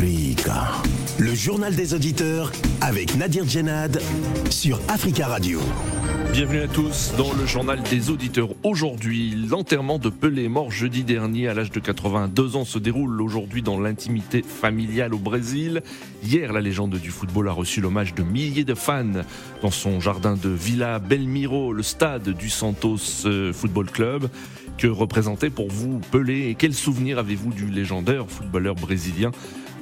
Le journal des auditeurs avec Nadir Djenad sur Africa Radio. Bienvenue à tous dans le journal des auditeurs. Aujourd'hui, l'enterrement de Pelé, mort jeudi dernier à l'âge de 82 ans, se déroule aujourd'hui dans l'intimité familiale au Brésil. Hier, la légende du football a reçu l'hommage de milliers de fans dans son jardin de Villa Belmiro, le stade du Santos euh, Football Club. Que représentait pour vous Pelé et quels souvenirs avez-vous du légendaire footballeur brésilien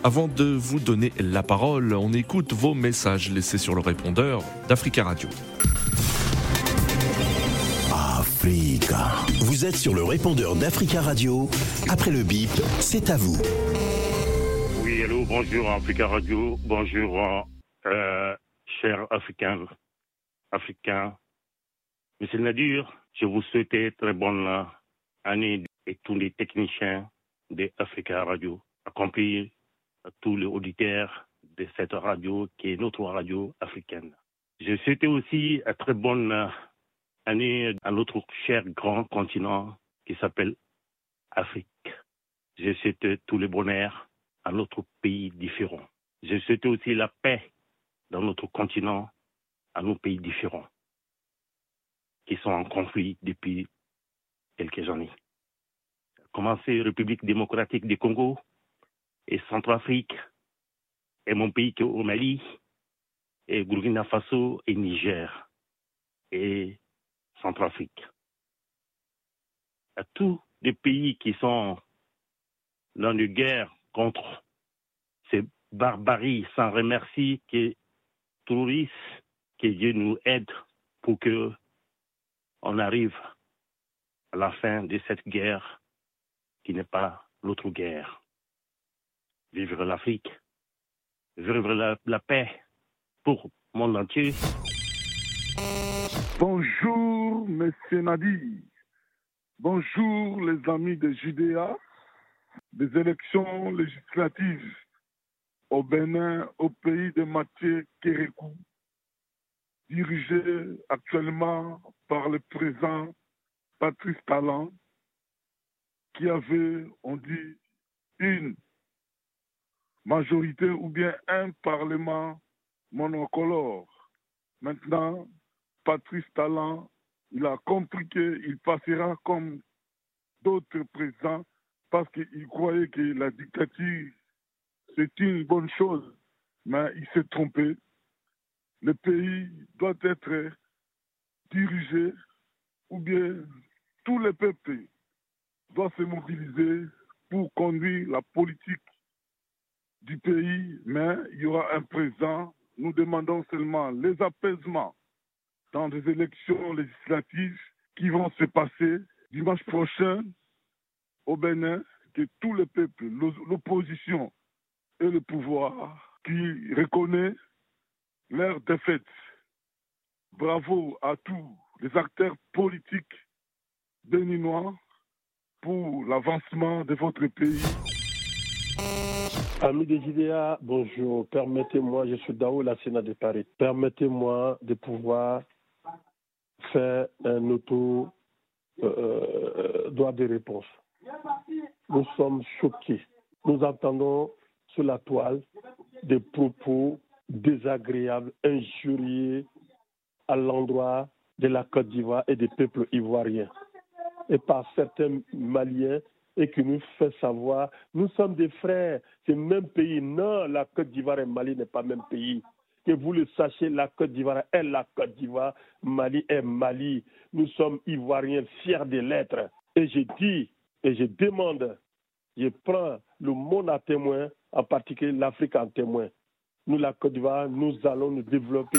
avant de vous donner la parole, on écoute vos messages laissés sur le répondeur d'Africa Radio. Africa. Vous êtes sur le répondeur d'Africa Radio. Après le bip, c'est à vous. Oui, allô, bonjour Africa Radio. Bonjour, euh, chers Africains. Africains. Monsieur Nadir, je vous souhaite très bonne année et tous les techniciens de Africa Radio, accomplis à tous les auditeurs de cette radio qui est notre radio africaine. Je souhaite aussi une très bonne année à notre cher grand continent qui s'appelle Afrique. Je souhaite tous les bonheurs à notre pays différents. Je souhaite aussi la paix dans notre continent, à nos pays différents, qui sont en conflit depuis quelques années. Commencer République démocratique du Congo et Centrafrique, et mon pays qui est au Mali, et Burkina Faso et Niger, et Centrafrique. À tous les pays qui sont dans une guerre contre ces barbaries sans remercier que touristes, que Dieu nous aide pour que on arrive à la fin de cette guerre qui n'est pas l'autre guerre. Vivre l'Afrique, vivre la, paix pour monde entier. Bonjour, Monsieur Nadi. Bonjour, les amis de Judéa. Des élections législatives au Bénin, au pays de Mathieu Kérékou, dirigé actuellement par le président Patrice Talon, qui avait, on dit, une majorité ou bien un parlement monocolore. Maintenant, Patrice Talon, il a compris qu'il passera comme d'autres présidents parce qu'il croyait que la dictature, c'est une bonne chose, mais il s'est trompé. Le pays doit être dirigé, ou bien tous les peuples doivent se mobiliser pour conduire la politique du pays, mais il y aura un président. Nous demandons seulement les apaisements dans des élections législatives qui vont se passer dimanche prochain au Bénin, que tous les peuples, l'opposition et le pouvoir, qui reconnaissent leur défaite. Bravo à tous les acteurs politiques béninois pour l'avancement de votre pays. Amis des JDA, bonjour. Permettez-moi, je suis Dao, la Sénat de Paris. Permettez-moi de pouvoir faire un auto euh, droit de réponse. Nous sommes choqués. Nous entendons sur la toile des propos désagréables, injurieux à l'endroit de la Côte d'Ivoire et des peuples ivoiriens et par certains Maliens et qui nous fait savoir, nous sommes des frères, c'est le même pays. Non, la Côte d'Ivoire et Mali n'est pas le même pays. Que vous le sachiez, la Côte d'Ivoire est la Côte d'Ivoire, Mali est Mali. Nous sommes Ivoiriens fiers de l'être. Et je dis, et je demande, je prends le monde à témoin, en particulier l'Afrique en témoin. Nous, la Côte d'Ivoire, nous allons nous développer.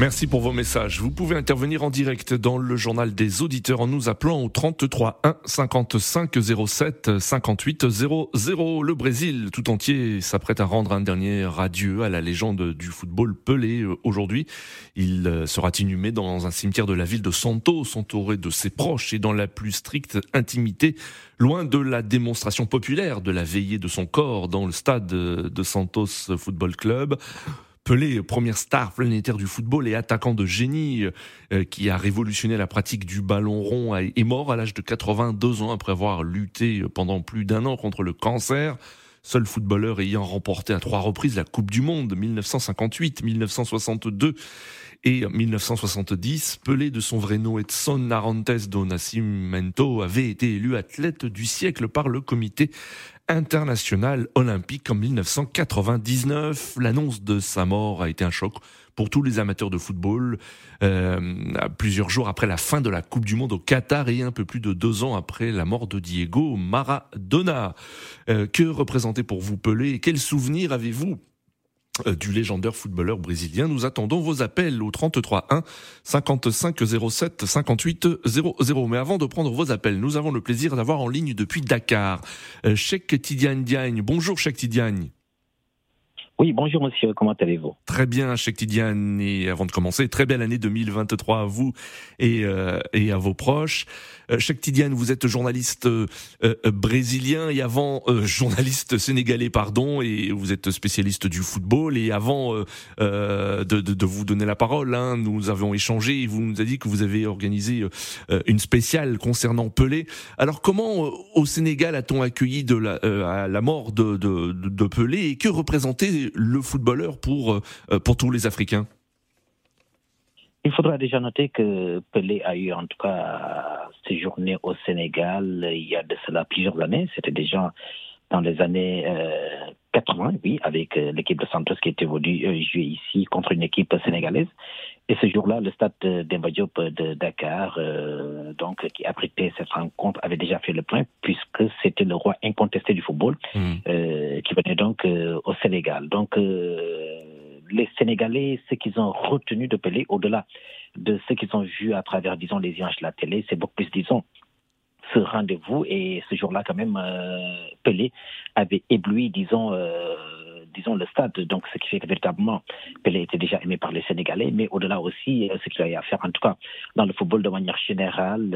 Merci pour vos messages. Vous pouvez intervenir en direct dans le journal des auditeurs en nous appelant au 33 1 55 07 58 00. Le Brésil tout entier s'apprête à rendre un dernier adieu à la légende du football Pelé aujourd'hui. Il euh, sera inhumé dans un cimetière de la ville de Santos, entouré de ses proches et dans la plus stricte intimité, loin de la démonstration populaire de la veillée de son corps dans le stade de Santos Football Club. Pelé, première star planétaire du football et attaquant de génie qui a révolutionné la pratique du ballon rond, est mort à l'âge de 82 ans après avoir lutté pendant plus d'un an contre le cancer seul footballeur ayant remporté à trois reprises la Coupe du Monde 1958, 1962 et 1970. Pelé de son vrai nom Edson Narantes do Nascimento avait été élu athlète du siècle par le comité international olympique en 1999. L'annonce de sa mort a été un choc pour tous les amateurs de football. Euh, plusieurs jours après la fin de la Coupe du Monde au Qatar et un peu plus de deux ans après la mort de Diego Maradona. Euh, que représentait pour vous Pelé? Quels souvenirs avez-vous euh, du légendaire footballeur brésilien. Nous attendons vos appels au 33 1 55 07 58 00. Mais avant de prendre vos appels, nous avons le plaisir d'avoir en ligne depuis Dakar Cheikh Tidiane Diagne. Bonjour Cheikh Tidiane. Oui, bonjour monsieur, comment allez-vous? Très bien, Cheikh Tidiane. Et avant de commencer, très belle année 2023 à vous et, euh, et à vos proches. Euh, Cheikh vous êtes journaliste euh, euh, brésilien et avant journaliste sénégalais, pardon, et vous êtes spécialiste du football. Et avant de, de, de, vous donner la parole, hein, nous avons échangé et vous nous avez dit que vous avez organisé une spéciale concernant Pelé. Alors comment au Sénégal a-t-on accueilli de la, la mort de, de, de Pelé et que représentait le footballeur pour, euh, pour tous les Africains il faudra déjà noter que Pelé a eu en tout cas séjourné au Sénégal il y a de cela plusieurs années. C'était déjà dans les années 80, euh, oui, avec euh, l'équipe de Santos qui était venue jouer ici contre une équipe sénégalaise. Et ce jour-là, le stade d'Emba de Dakar, donc qui abritait cette rencontre, avait déjà fait le plein puisque c'était le roi incontesté du football mmh. Qui venait donc au Sénégal. Donc les Sénégalais, ce qu'ils ont retenu de Pelé, au-delà de ce qu'ils ont vu à travers, disons, les images de la télé, c'est beaucoup plus, disons, ce rendez-vous. Et ce jour-là, quand même, euh, Pelé avait ébloui, disons, euh, disons, le stade. Donc, ce qui fait que véritablement, Pelé était déjà aimé par les Sénégalais, mais au-delà aussi, euh, ce qu'il y a à faire, en tout cas, dans le football de manière générale,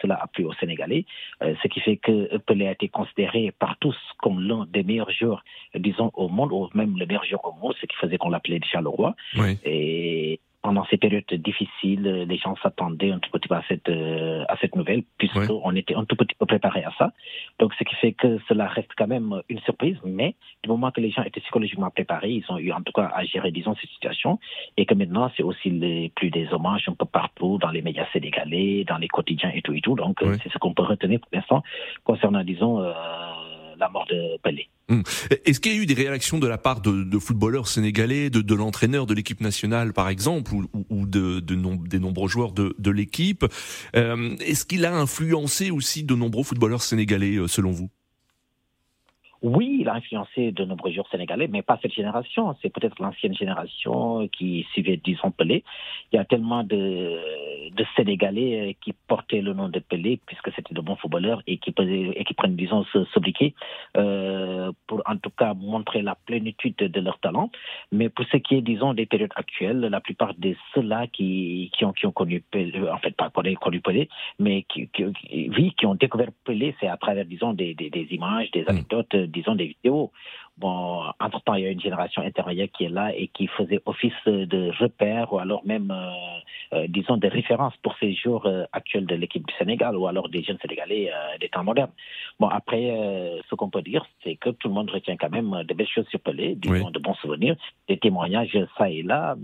cela a plu aux Sénégalais. ce qui fait que Pelé a été considéré par tous comme l'un des meilleurs joueurs, disons, au monde, ou même le meilleur joueur au monde, ce qui faisait qu'on l'appelait déjà le roi. Oui. Et pendant ces périodes difficiles, les gens s'attendaient un tout petit peu à cette, euh, à cette nouvelle, puisqu'on était un tout petit peu préparé à ça. Donc, ce qui fait que cela reste quand même une surprise, mais du moment que les gens étaient psychologiquement préparés, ils ont eu en tout cas à gérer, disons, cette situation, et que maintenant, c'est aussi les, plus des hommages un peu partout, dans les médias sénégalais, dans les quotidiens et tout et tout. Donc, c'est ce qu'on peut retenir pour l'instant concernant, disons, euh, la mort de Pelé. Hum. Est-ce qu'il y a eu des réactions de la part de, footballeurs sénégalais, de, l'entraîneur de l'équipe nationale par exemple, ou, de, des nombreux joueurs de, l'équipe euh, Est-ce qu'il a influencé aussi de nombreux footballeurs sénégalais euh, selon vous? Oui, il a influencé de nombreux joueurs sénégalais, mais pas cette génération. C'est peut-être l'ancienne génération qui suivait, disons, Pelé. Il y a tellement de, de Sénégalais euh, qui portaient le nom de Pelé, puisque c'était de bons footballeurs et qui, et qui prennent, disons, s'obliquer euh, pour en tout cas montrer la plénitude de leur talent. Mais pour ce qui est, disons, des périodes actuelles, la plupart de ceux-là qui, qui, ont, qui ont connu Pelé, en fait, pas connu, connu Pelé, mais qui, qui, oui, qui ont découvert Pelé, c'est à travers, disons, des, des, des images, des mm. anecdotes disons, des vidéos. Bon, entre-temps, il y a une génération intermédiaire qui est là et qui faisait office de repère ou alors même, euh, euh, disons, de référence pour ces jours euh, actuels de l'équipe du Sénégal ou alors des jeunes Sénégalais des temps modernes. Bon, après, ce qu'on peut dire, c'est que tout le monde retient quand même de belles choses sur Pelé, disons, de bons souvenirs, des témoignages ça et là,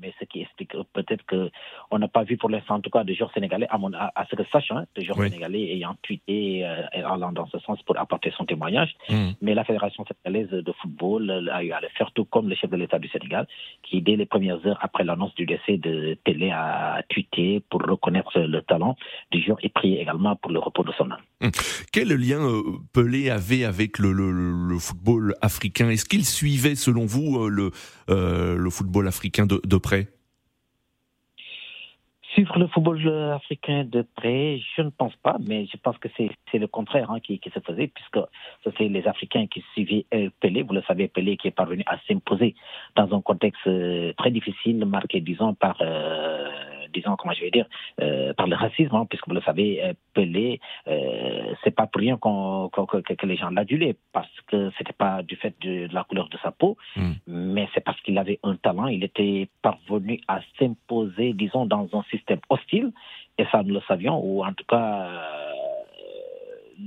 mais ce qui explique peut-être qu'on n'a pas vu pour l'instant, en tout cas, de joueurs sénégalais, à, mon, à, ce que sache, hein, de joueurs sénégalais ayant tweeté, allant dans ce sens pour apporter son témoignage. Mmh. Mais la Fédération sénégalaise de football a eu à le faire tout comme le chef de l'État du Sénégal, qui dès les premières heures après l'annonce du décès de Pelé a tweeté pour reconnaître le talent du joueur et prier également pour le repos de son âme. Hum. Quel lien euh, Pelé avait avec le, football africain? Est-ce qu'il suivait selon vous euh, le, euh, le football africain de près? Suivre le football africain de près, je ne pense pas, mais je pense que c'est le contraire hein, qui, qui, se faisait, puisque c'est les Africains qui suivaient euh, Pelé. Vous le savez, Pelé qui est parvenu à s'imposer dans un contexte euh, très difficile, marqué, disons, par, euh, disons, comment je vais dire, par le racisme, hein, puisque vous le savez, Pelé, c'est pas pour rien que, les gens l'adulaient, parce que c'était pas du fait de, la couleur de sa peau, hmm. mais c'est parce qu'il avait un talent. Il était parvenu à s'imposer, disons, dans un système hostile, et ça nous le savions, ou en tout cas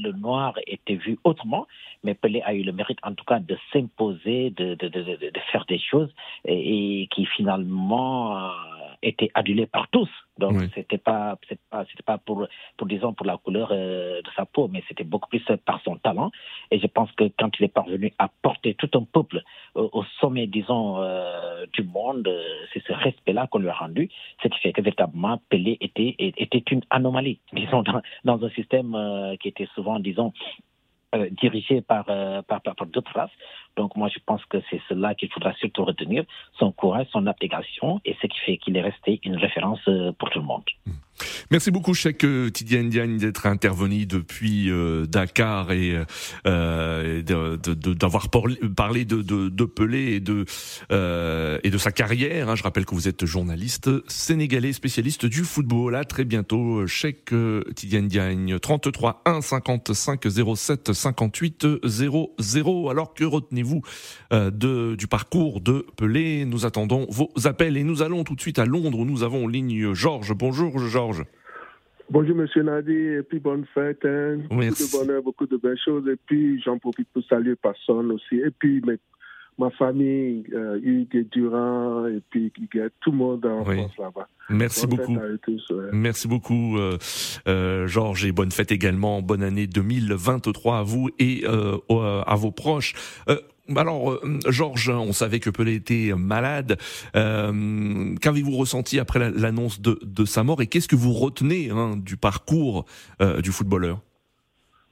le noir était vu autrement, mais Pelé a eu le mérite en tout cas de s'imposer, de, faire des choses et, qui finalement euh, étaient adulées par tous. Donc c'était pas c'était pas c'était pas pour pour disons pour la couleur euh, de sa peau, mais c'était beaucoup plus par son talent. Et je pense que quand il est parvenu à porter tout un peuple euh, au sommet disons du monde, c'est ce respect-là qu'on lui a rendu, ce qui fait que véritablement Pelé était était une anomalie disons dans, dans un système qui était souvent disons euh, dirigé par, euh, par, par, d'autres races. Donc moi, je pense que c'est cela qu'il faudra surtout retenir, son courage, son abnégation, et ce qui fait qu'il est resté une référence euh, pour tout le monde. Hmm. Merci beaucoup, Cheikh Tidiane Diagne, d'être intervenu depuis euh, Dakar et euh, d'avoir parlé de, de, Pelé et de, euh, sa carrière. Hein. Je rappelle que vous êtes journaliste sénégalais, spécialiste du football. À très bientôt, Cheikh Tidiane Diagne, 33 1 55 07 58 00. Alors que retenez-vous de, du parcours de Pelé Nous attendons vos appels et nous allons tout de suite à Londres où nous avons en ligne Georges. Bonjour Georges. Bonjour Monsieur Nadi, et puis bonne fête. Hein. Beaucoup de bonheur, beaucoup de belles choses. Et puis j'en profite pour saluer personne aussi. Et puis ma famille, euh, Hugues Durand, et puis tout le monde en France là-bas. Merci beaucoup. Merci beaucoup, euh, euh, Georges, et bonne fête également. Bonne année 2023 à vous et euh, à vos proches. Euh, alors, euh, Georges, on savait que Pelé était malade. Euh, qu'avez-vous ressenti après l'annonce de, sa mort et qu'est-ce que vous retenez hein, du parcours euh, du footballeur?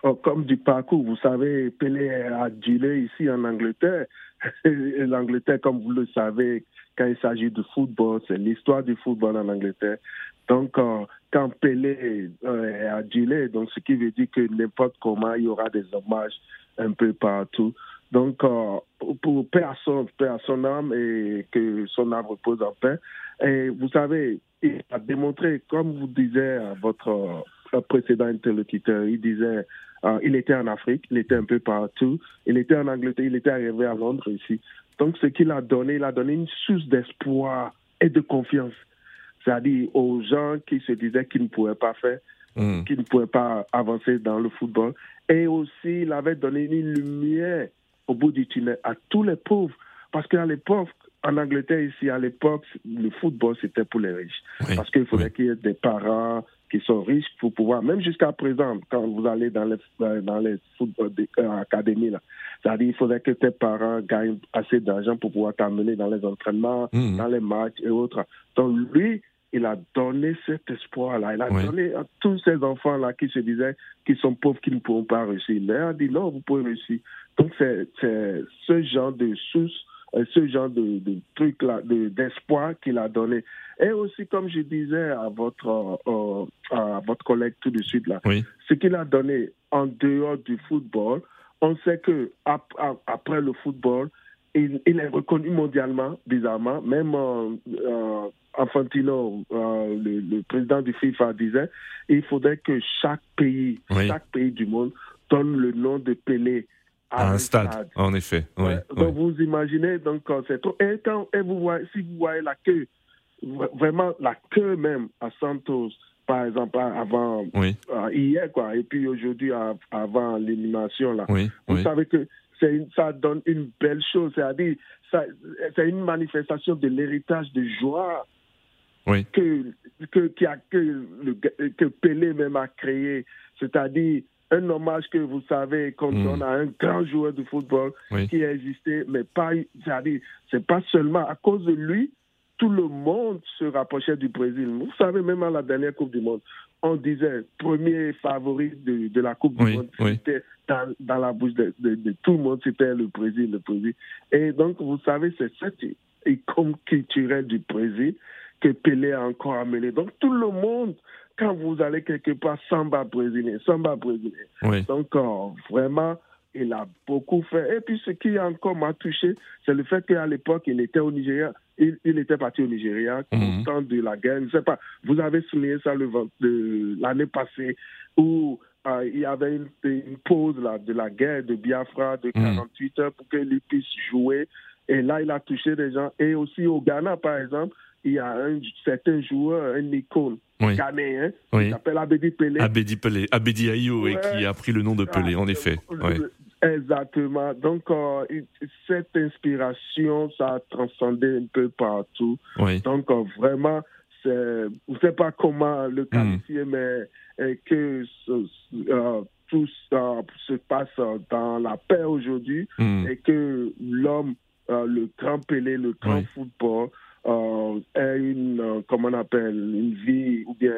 Oh, Comme du parcours, vous savez, Pelé a dealé ici en Angleterre. L'Angleterre, comme vous le savez, quand il s'agit de football, c'est l'histoire du football en Angleterre. Donc, quand Pelé a dealé, donc ce qui veut dire que n'importe comment, il y aura des hommages un peu partout. Donc, euh, pour paix à, son, âme et que son âme repose en paix. Et vous savez, il a démontré, comme vous disiez à votre euh, précédent interlocuteur, il disait, euh, il était en Afrique, il était un peu partout, il était en Angleterre, il était arrivé à Londres ici. Donc, ce qu'il a donné, il a donné une source d'espoir et de confiance. C'est-à-dire aux gens qui se disaient qu'ils ne pouvaient pas faire, hmm. qu'ils ne pouvaient pas avancer dans le football. Et aussi, il avait donné une lumière au bout du tunnel à tous les pauvres. Parce qu'à l'époque, en Angleterre, ici, à l'époque, le football, c'était pour les riches. Parce qu'il faudrait qu'il y ait des parents qui sont riches pour pouvoir, même jusqu'à présent, quand vous allez dans les, dans les football euh, académies, c'est-à-dire il faudrait que tes parents gagnent assez d'argent pour pouvoir t'amener dans les entraînements, mmh. dans les matchs et autres. Donc lui, il a donné cet espoir-là. Il a donné à tous ces enfants-là qui se disaient qu'ils sont pauvres, qu'ils ne pourront pas réussir. Il a dit non, vous pouvez réussir. Donc c'est ce genre de source, euh, ce genre de, de truc-là, d'espoir qu'il a donné. Et aussi, comme je disais à votre, euh, à votre collègue tout de suite, là, ce qu'il a donné en dehors du football, on sait que après le football, il, est reconnu mondialement, bizarrement. Même euh, euh Infantino, euh, le, président du FIFA, disait il faudrait que chaque pays, chaque pays du monde donne le nom de Pelé à, un stade. En effet. Donc vous imaginez, donc euh, c'est trop. Et, quand, et vous voyez, si vous voyez la queue, vraiment la queue même à Santos, par exemple, avant hier, quoi, et puis aujourd'hui, avant l'élimination, là, vous savez que ça donne une belle chose. C'est-à-dire, c'est une manifestation de l'héritage de joie que, que, que, que Pelé même a créé. C'est-à-dire, un hommage que vous savez qu'on mm. donne à un grand joueur de football qui a existé, mais pas, c'est pas seulement à cause de lui, tout le monde se rapprochait du Brésil. Vous savez, même à la dernière Coupe du Monde, on disait premier favori de, de la Coupe du Monde, c'était dans, dans, la bouche de, de, tout le monde, c'était le Brésil, le Brésil. Et donc, vous savez, c'est cette icône culturelle du Brésil que Pelé a encore amené. Donc, tout le monde, quand vous allez quelque part, samba brésilien, samba brésilien. Donc, euh, vraiment, il a beaucoup fait. Et puis, ce qui encore m'a touché, c'est le fait qu'à l'époque, il était au Nigeria il, il était parti au Nigeria au Mhm. temps de la guerre. Je sais pas, vous avez souligné ça le l'année passée où euh, il y avait une, une pause là, de la guerre de Biafra de Mhm. 48 heures pour qu'il puisse jouer. Et là, il a touché des gens. Et aussi au Ghana, par exemple, il y a un certain joueur, un icône Oui. ghanéen, Oui. qui s'appelle Abedi Pelé. Abedi Pelé, Abedi Ayo, et qui a pris le nom de Pelé, en effet. Ouais. Exactement. Donc, euh, cette inspiration, ça a transcendé un peu partout. Oui. Donc, euh, vraiment, je ne sais pas comment le qualifier, mais euh, que euh, tout ça se passe dans la paix aujourd'hui Mm. et que l'homme, le grand Pelé, le grand Oui. football, ait une, comment on appelle, une vie, ou bien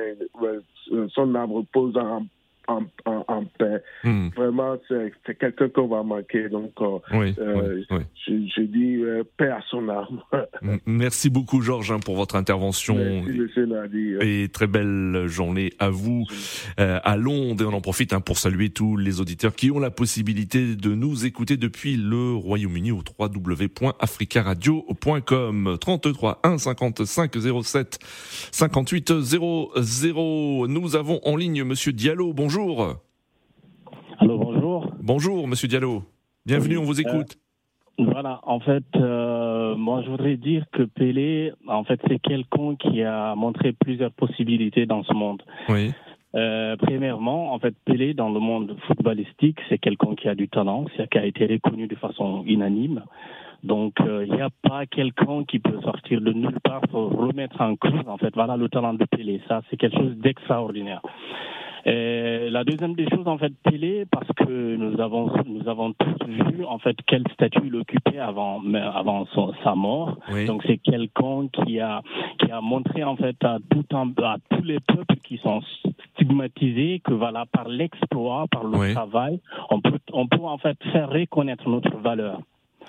son âme repose en, en, en, en paix. Mm. Vraiment, c'est quelqu'un qu'on va manquer. Donc, euh, Oui, euh, oui, oui. je, je dis euh, paix à son âme. Merci beaucoup, Georges, hein, pour votre intervention. Merci, Nadir. Et très belle journée à vous euh, à Londres. Et on en profite hein, pour saluer tous les auditeurs qui ont la possibilité de nous écouter depuis le Royaume-Uni au www.africaradio.com 33 1 55 07 58 00. Nous avons en ligne Monsieur Diallo. Bonjour. Alors bonjour. Bonjour, Monsieur Diallo. Bienvenue, on vous écoute. Voilà, en fait, euh, moi je voudrais dire que Pelé, en fait, c'est quelqu'un qui a montré plusieurs possibilités dans ce monde. Oui. Euh, premièrement, en fait, Pelé dans le monde footballistique, c'est quelqu'un qui a du talent, c'est qui a été reconnu de façon unanime. Donc, euh, il n'y a pas quelqu'un qui peut sortir de nulle part pour remettre en cause, en fait, voilà le talent de Pelé. Ça, c'est quelque chose d'extraordinaire. Et la deuxième des choses, en fait, Pelé, parce que nous avons, nous avons tous vu, en fait, quel statut il occupait avant, avant son- sa mort. Oui. Donc, c'est quelqu'un qui a, qui a montré, en fait, à, tout un, à tous les peuples qui sont stigmatisés que, voilà, par l'exploit, par le Oui. travail, on peut, on peut, en fait, faire reconnaître notre valeur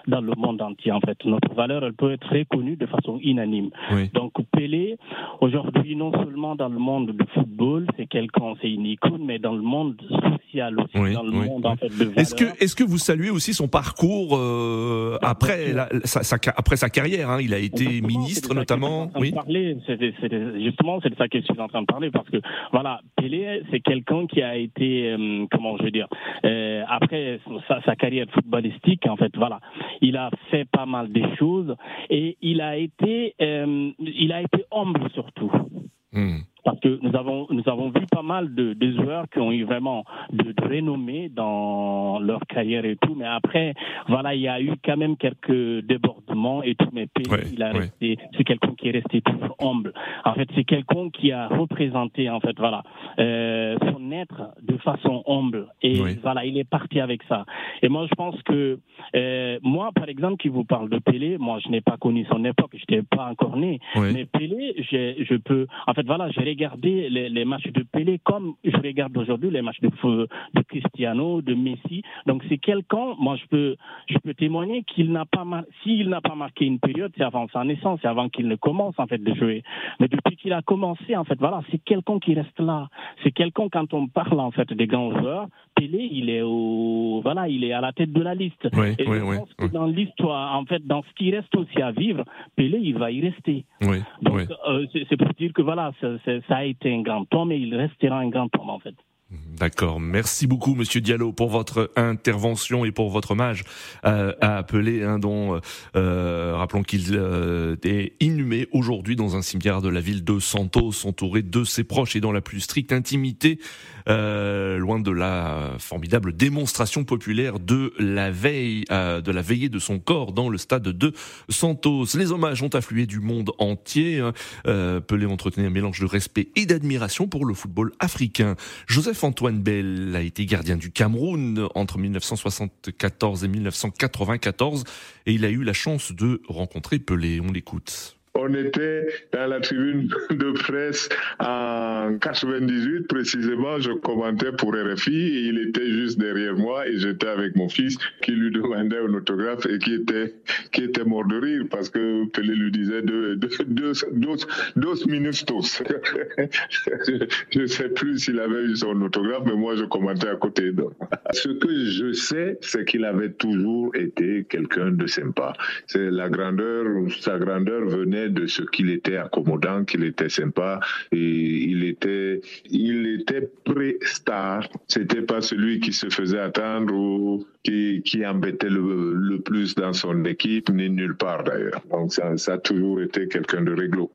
dans le monde entier, en fait. Notre valeur, elle peut être reconnue de façon unanime. Oui. Donc Pelé, aujourd'hui, non seulement dans le monde du football, c'est quelqu'un, c'est une icône, mais dans le monde social aussi, Oui, dans le oui, monde en fait de Est-ce que, est-ce que vous saluez aussi son parcours euh, après, la- sa, sa- après sa carrière hein? Il a été Exactement, ministre notamment. Oui. parler. C'était- c'était- justement, c'est de ça que je suis en train de parler parce que voilà, Pelé, c'est quelqu'un qui a été, euh, comment je veux dire, euh, après sa, sa carrière footballistique, en fait, voilà, il a fait pas mal de choses et il a été, euh, il a été humble surtout. Hmm. Parce que nous avons, nous avons vu pas mal de, de joueurs qui ont eu vraiment de, de renommée dans leur carrière et tout, mais après, voilà, il y a eu quand même quelques débordements et tout, mais Ouais, il a ouais. resté, c'est quelqu'un qui est resté toujours humble. En fait, c'est quelqu'un qui a représenté, en fait, voilà, euh, son être de façon humble. Et Oui. voilà, il est parti avec ça. Et moi, je pense que, euh, moi, par exemple, qui vous parle de Pelé, moi, je n'ai pas connu son époque, je n'étais pas encore né. Oui. Mais Pelé, je peux. En fait, voilà, j'ai regardé les, les matchs de Pelé comme je regarde aujourd'hui les matchs de, Cristiano, de Messi. Donc, c'est quelqu'un, moi, je peux, je peux témoigner qu'il n'a pas s'il n'a pas marqué une période, c'est avant sa naissance, c'est avant qu'il ne commence, en fait, de jouer. Mais depuis qu'il a commencé, en fait, voilà, c'est quelqu'un qui reste là. C'est quelqu'un, quand on parle, en fait, des grands joueurs, Pelé, il est au, voilà, il est à la tête de la liste. Oui, Et oui, je oui, que dans l'histoire, en fait, dans ce qui reste aussi à vivre, Pelé, il va y rester. Oui, Donc, oui. euh, c'est pour dire que voilà, ça, ça- ça a été un grand homme et il restera un grand homme en fait. D'accord. Merci beaucoup, Monsieur Diallo, pour votre intervention et pour votre hommage euh, à Pelé, hein, dont euh, rappelons qu'il euh, est inhumé aujourd'hui dans un cimetière de la ville de Santos, entouré de ses proches et dans la plus stricte intimité, euh, loin de la formidable démonstration populaire de la veille, euh, de la veillée de son corps dans le stade de Santos. Les hommages ont afflué du monde entier. hein. Euh, Pelé entretenait un mélange de respect et d'admiration pour le football africain. Joseph-Antoine Bell a été gardien du Cameroun entre 1974 et 1994 et il a eu la chance de rencontrer Pelé. On l'écoute. On était dans la tribune de presse en 98 précisément. Je commentais pour RFI et il était juste derrière moi et j'étais avec mon fils qui lui demandait un autographe et qui était qui était mort de rire parce que Pelé lui disait deux, deux, deux, deux minutes je ne sais plus s'il avait eu son autographe, mais moi je commentais à côté. Ce que je sais, c'est qu'il avait toujours été quelqu'un de sympa. C'est la grandeur, sa grandeur venait de ce qu'il était accommodant, qu'il était sympa et il était, il était pré-star. C'était pas celui qui se faisait attendre ou qui, qui embêtait le, le plus dans son équipe, ni nulle part d'ailleurs. Donc ça, ça a toujours été quelqu'un de réglo.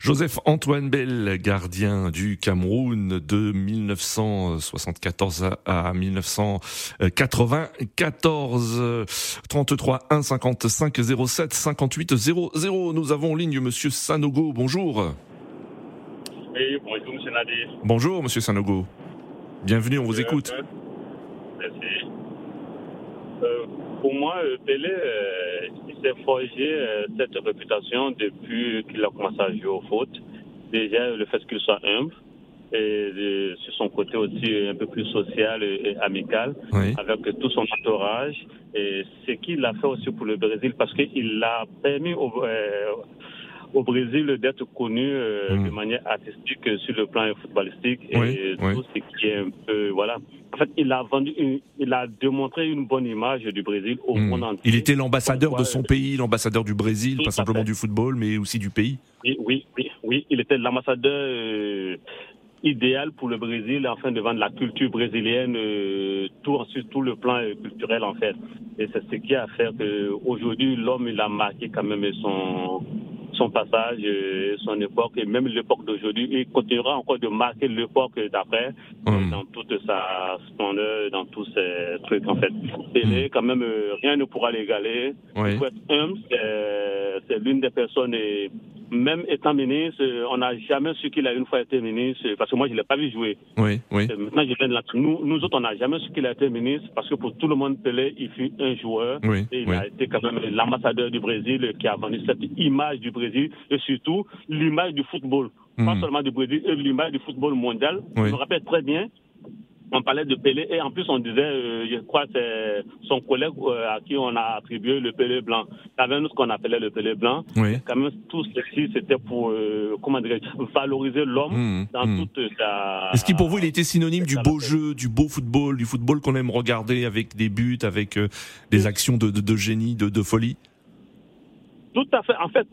Joseph Antoine Bell, gardien du Cameroun de 1974 à 1994. 33 1 55 07 58 00. Nous avons en ligne Monsieur Sanogo. Bonjour. Oui, bonjour Monsieur Nadir. Bonjour Monsieur Sanogo. Bienvenue, on vous écoute. Merci. Euh, pour moi, euh, Pelé, euh, il s'est forgé cette réputation depuis qu'il a commencé à jouer au foot. Déjà, le fait qu'il soit humble, et sur son côté aussi un peu plus social et, amical, avec tout son entourage. Et ce qu'il a fait aussi pour le Brésil, parce qu'il a permis au, au Brésil d'être connu euh, de manière artistique sur le plan footballistique et tout ce qui est un peu voilà. En fait, il a vendu, il a démontré une bonne image du Brésil au mm. monde entier. Il était l'ambassadeur de son pays, l'ambassadeur du Brésil, pas simplement du football, mais aussi du pays. Oui, oui, oui, il était l'ambassadeur. Euh, idéal pour le Brésil afin de vendre la culture brésilienne euh, tout sur tout le plan culturel en fait et c'est ce qui a fait qu'aujourd'hui l'homme il a marqué quand même son son passage, son époque et même l'époque d'aujourd'hui. Il continuera encore de marquer l'époque d'après mm. dans toute sa splendeur, dans tous ces trucs en fait. Et mm. quand même, euh, rien ne pourra l'égaler. Être humble. C'est l'une des personnes même étant ministre, on n'a jamais su qu'il a une fois été ministre, parce que moi, je ne l'ai pas vu jouer. Oui, oui. Maintenant, je viens de là. Nous, nous autres, on n'a jamais su qu'il a été ministre, parce que pour tout le monde, Pelé, il fut un joueur. Oui, et il a été quand même l'ambassadeur du Brésil qui a vendu cette image du Brésil, et surtout l'image du football. Pas hmm. seulement du Brésil, l'image du football mondial. Je me rappelle très bien, on parlait de Pelé et en plus on disait, euh, je crois c'est son collègue euh, à qui on a attribué le Pelé blanc. Il y avait ce qu'on appelait le Pelé blanc. Oui. Quand même tout ceci c'était pour euh, comment dire valoriser l'homme mmh, dans mmh. toute sa. Est-ce que pour vous il était synonyme du beau jeu, du beau football, du football qu'on aime regarder avec des buts, avec des actions de, de, génie, de, de folie? Tout à fait. En fait,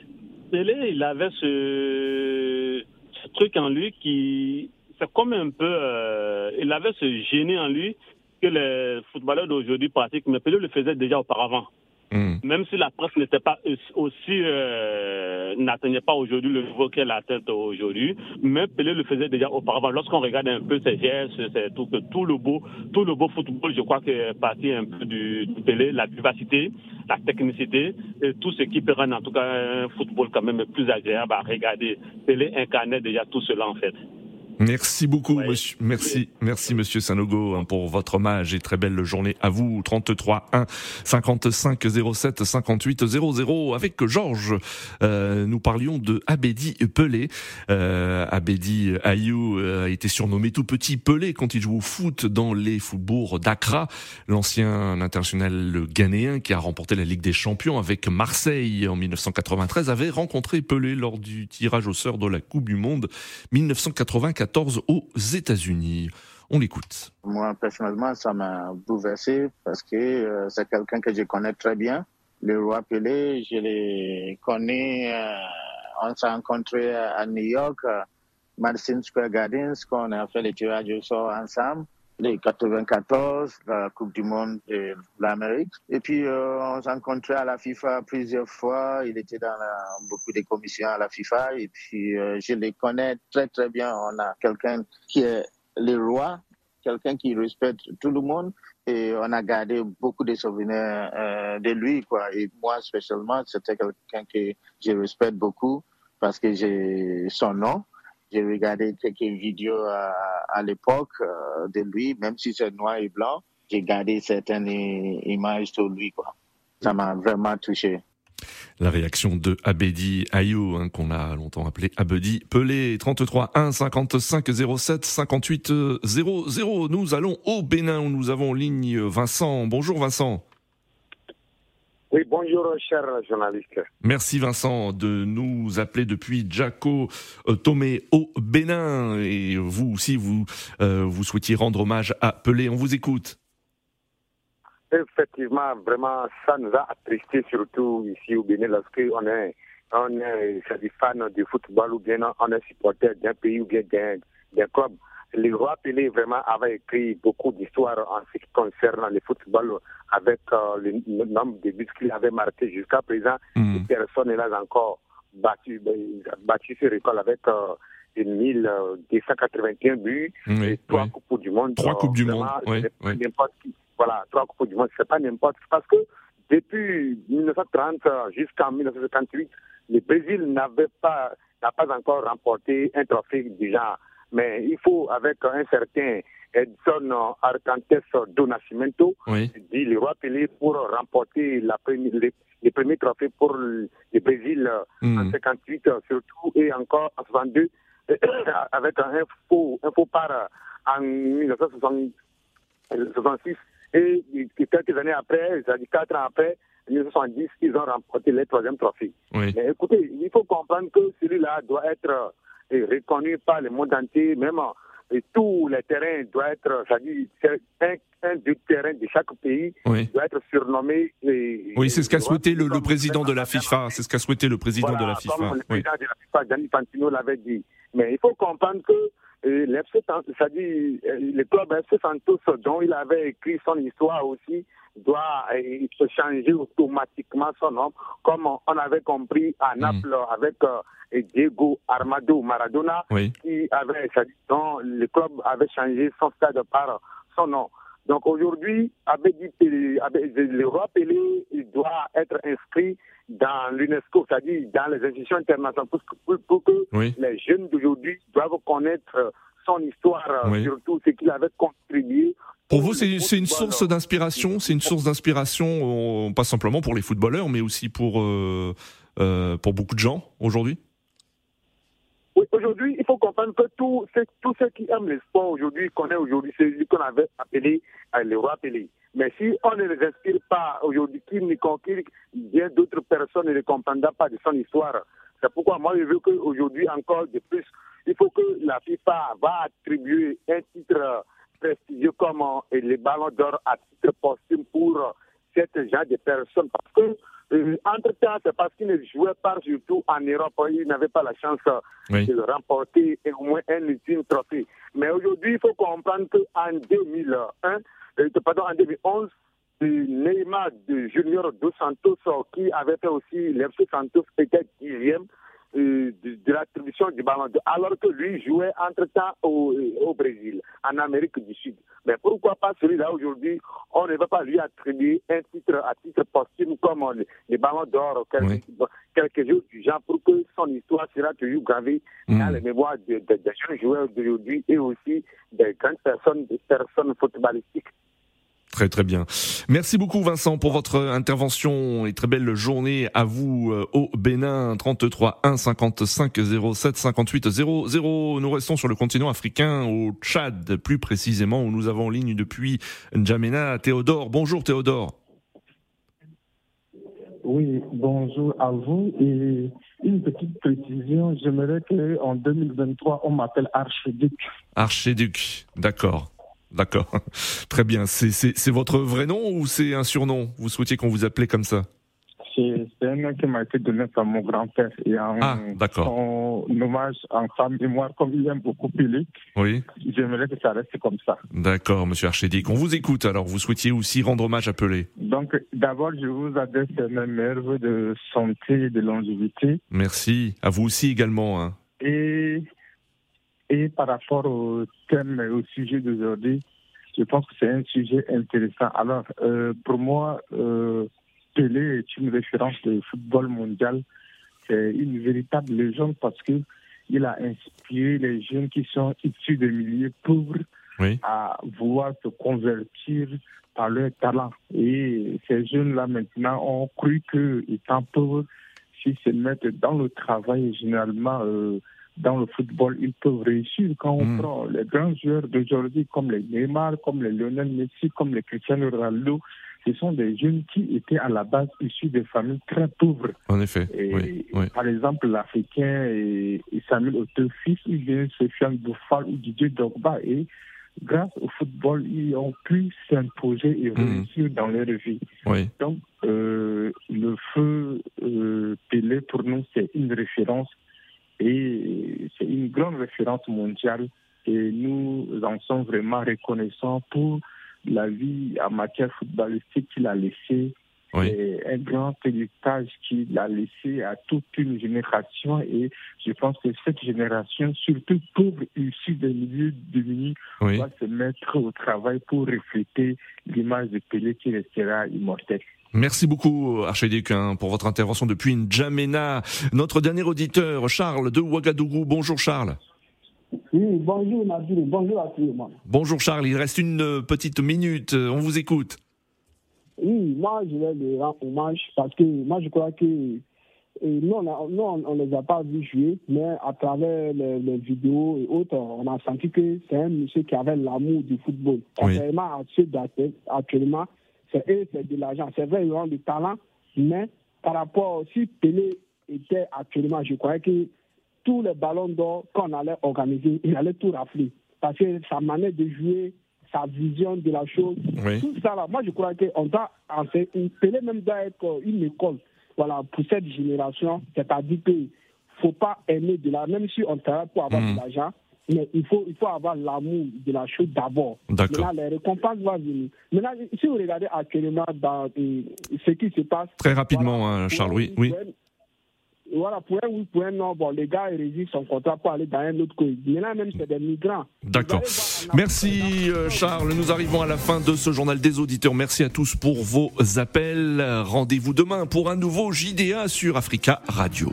Pelé il avait ce, ce truc en lui qui c'est comme un peu, euh, il avait ce génie en lui que les footballeurs d'aujourd'hui pratiquent, mais Pelé le faisait déjà auparavant. Hmm. Même si la presse n'était pas aussi, euh, n'atteignait pas aujourd'hui le niveau qu'elle atteint aujourd'hui, mais Pelé le faisait déjà auparavant. Lorsqu'on regarde un peu ses gestes, c'est tout, tout le beau, tout le beau football, je crois que est parti un peu du, du Pelé, la vivacité, la technicité, et tout ce qui peut rendre en tout cas un football quand même plus agréable à regarder. Pelé incarnait déjà tout cela en fait. Merci beaucoup, monsieur. Merci, merci, monsieur Sanogo, hein, pour votre hommage et très belle journée à vous. 33 1 55 07 58 00. Avec Georges, euh, nous parlions de Abedi Pelé. Euh, Abedi Ayou euh, a été surnommé tout petit Pelé quand il joue au foot dans les footbourgs d'Accra. L'ancien international ghanéen qui a remporté la Ligue des Champions avec Marseille en 1993 avait rencontré Pelé lors du tirage au sort de la Coupe du Monde 1994 aux États-Unis. On l'écoute. Moi, personnellement, ça m'a bouleversé parce que euh, c'est quelqu'un que je connais très bien. Le roi Pelé, je le connais. Euh, on s'est rencontrés à New York, Madison Square Gardens, qu'on a fait les tirages au sort ensemble. Les 94, la Coupe du Monde de l'Amérique. Et puis, euh, on s'est rencontrés à la FIFA plusieurs fois. Il était dans beaucoup de commissions à la FIFA. Et puis, euh, je les connais très, très bien. On a quelqu'un qui est le roi, quelqu'un qui respecte tout le monde. Et on a gardé beaucoup de souvenirs euh, de lui, quoi. Et moi, spécialement, c'était quelqu'un que je respecte beaucoup parce que j'ai son nom. J'ai regardé quelques vidéos à, à l'époque euh, de lui, même si c'est noir et blanc. J'ai gardé certaines images de lui. Quoi. Ça m'a vraiment touché. La réaction de Abedi Ayou, hein, qu'on a longtemps appelé Abedi Pelé, 33 1 55 07 58 00. Nous allons au Bénin où nous avons ligne Vincent. Bonjour Vincent. Oui, bonjour, cher journaliste. Merci Vincent de nous appeler depuis Jaco euh, Tomé au Bénin. Et vous aussi, vous, euh, vous souhaitiez rendre hommage à Pelé. On vous écoute. Effectivement, vraiment, ça nous a attristés, surtout ici au Bénin, lorsqu'on est, on est, des fans de football ou bien on est supporter d'un pays ou bien d'un club le roi Pelé vraiment avait écrit beaucoup d'histoires en ce qui concerne le football avec euh, le, nombre de buts qu'il avait marqué jusqu'à présent. Mm. Personne n'a encore battu, ben, battu ce record avec euh, 1281 buts et trois coupes du monde. Trois coupes du monde, oui, Voilà, trois coupes du monde, c'est pas n'importe parce que depuis 1930 jusqu'en 1958, le Brésil n'avait pas n'a pas encore remporté un trophée du genre. Mais il faut, avec un certain Edson Arcantes do Nascimento, dit le roi Pelé pour remporter la première, les, premiers trophées pour le, Brésil en 58 hmm. surtout et encore en 62 avec un faux, un faux part en 1966 et quelques années après, c'est-à-dire quatre ans après, en 1970, ils ont remporté le troisième trophée. Mais écoutez, il faut comprendre que celui-là doit être est reconnu par le monde entier, même et tous les terrains doivent être, c'est-à-dire un, un des terrains de chaque pays doit être surnommé. oui, c'est ce qu'a souhaité le, président de la FIFA. C'est ce qu'a souhaité le président de la FIFA. Comme le président de la FIFA, Gianni Fantino l'avait dit. Mais il faut comprendre que l'FC, c'est-à-dire le club FC Santos, dont il avait écrit son histoire aussi, doit se changer automatiquement son nom, comme on avait compris à hmm. Naples avec euh, Diego Armado Maradona, qui avait, dont le club avait changé son stade par son nom. Donc aujourd'hui, le roi Pelé il doit être inscrit dans l'UNESCO, c'est-à-dire dans les institutions internationales, pour que, les jeunes d'aujourd'hui doivent connaître son histoire, surtout ce qu'il avait contribué pour vous, c'est une source d'inspiration, c'est une source d'inspiration, euh, pas simplement pour les footballeurs, mais aussi pour, euh, euh, pour beaucoup de gens aujourd'hui? Oui, aujourd'hui, il faut comprendre que tous ceux qui aiment le sport aujourd'hui connaissent aujourd'hui celui qu'on avait appelé le roi appelé. Mais si on ne les inspire pas aujourd'hui, qui ne conquille bien d'autres personnes ne comprendront pas de son histoire. C'est pourquoi moi je veux qu'aujourd'hui encore de plus, il faut que la FIFA va attribuer un titre prestigieux comme euh, les ballons d'or à titre posthume pour euh, cette genre de personnes. Parce que, euh, entre-temps, c'est parce qu'ils ne jouaient pas surtout en Europe. Ils n'avaient pas la chance de remporter au moins un ultime trophée. Mais aujourd'hui, il faut comprendre qu'en 2001, pardon, en 2011, Neymar de Junior dos Santos, qui avait fait aussi l'FC Santos, était dixième euh, de, l'attribution du ballon d'or, alors que lui jouait entre-temps au, au, Brésil, en Amérique du Sud. Mais pourquoi pas celui-là aujourd'hui? On ne va pas lui attribuer un titre à titre posthume comme les, les ballons d'or, quelque, quelque chose du genre, pour que son histoire sera toujours gravée mm. dans les mémoires des de, de jeunes joueurs d'aujourd'hui et aussi des grandes personnes, des personnes footballistiques Très très bien. Merci beaucoup Vincent pour votre intervention et très belle journée à vous euh, au Bénin 33 1 55 07 58 00. Nous restons sur le continent africain au Tchad plus précisément où nous avons en ligne depuis N'Djamena Théodore. Bonjour Théodore. Oui, bonjour à vous et une petite précision, j'aimerais qu'en 2023 on m'appelle archiduc. Archiduc, d'accord. D'accord. Très bien. C'est votre vrai nom ou c'est un surnom? Vous souhaitiez qu'on vous appelait comme ça? C'est un nom qui m'a été donné par mon grand-père. Et en ah, d'accord. hommage en sa mémoire, comme il aime beaucoup Pélé, oui. j'aimerais que ça reste comme ça. D'accord, monsieur Archédic. On vous écoute alors. Vous souhaitiez aussi rendre hommage à Pelé. Donc, d'abord, je vous adresse mes meilleurs de santé et de longévité. Merci. À vous aussi également. Hein. Et et par rapport au thème, au sujet d'aujourd'hui, je pense que c'est un sujet intéressant. Alors, euh, pour moi, euh, Pelé est une référence du football mondial. C'est une véritable légende parce que il a inspiré les jeunes qui sont issus de milieux pauvres à vouloir se convertir par leur talent. Et ces jeunes-là, maintenant, ont cru qu'étant pauvres, s'ils se mettent dans le travail, généralement, euh, dans le football, ils peuvent réussir. Quand on Mm. prend les grands joueurs d'aujourd'hui, comme les Neymar, comme les Lionel Messi, comme les Cristiano Ronaldo, ce sont des jeunes qui étaient à la base issus des familles très pauvres. En effet, Et oui, oui. Par exemple, l'Africain et, et Samuel Oteau-Fils, ils viennent Sofiane Bouffal ou Didier Drogba et grâce au football, ils ont pu s'imposer et réussir dans leur vie. Oui. Donc, euh, le feu euh, Pelé, pour nous, c'est une référence et c'est une grande référence mondiale. Et nous en sommes vraiment reconnaissants pour la vie en matière footballistique qu'il a laissé. Et un grand héritage qu'il a laissé à toute une génération. Et je pense que cette génération, surtout pauvre, issue des milieux démunis, Oui. va se mettre au travail pour refléter l'image de Pelé qui restera immortelle. Merci beaucoup, Archiduc, hein, pour votre intervention depuis N'Djamena. Notre dernier auditeur, Charles de Ouagadougou. Bonjour, Charles. Oui, bonjour Nadir, bonjour à tout le monde. Bonjour, Charles. Il reste une petite minute. On vous écoute. Oui, moi je vais lui rendre hommage parce que moi je crois que euh, nous, on ne les a pas vus jouer, mais à travers les, les vidéos et autres, on a senti que c'est un monsieur qui avait l'amour du football. Contrairement à ceux actuellement, c'est eux, c'est de l'argent. C'est vrai, ils ont du talent, mais par rapport, si Pelé était actuellement, je croyais que tous les ballons d'or qu'on allait organiser, il allait tout rafler. Parce que sa manière de jouer, sa vision de la chose, Oui. tout ça là, moi je crois qu'on doit enseigner, Pelé même doit être une école voilà, pour cette génération, c'est-à-dire qu'il ne faut pas aimer de la, même si on travaille pour avoir Mhm. de l'argent, mais il faut, il faut avoir l'amour de la chose d'abord. D'accord. Maintenant, les récompenses vont venir. Maintenant, si vous regardez actuellement dans euh, ce qui se passe, Très rapidement, hein, Charles. Oui, oui. voilà, pour un oui, pour un non, bon, les gars, ils résistent son contrat pour aller dans un autre pays. Maintenant, même, c'est des migrants. D'accord. Merci euh, Charles. Nous arrivons à la fin de ce journal des auditeurs. Merci à tous pour vos appels. Rendez-vous demain pour un nouveau JDA sur Africa Radio.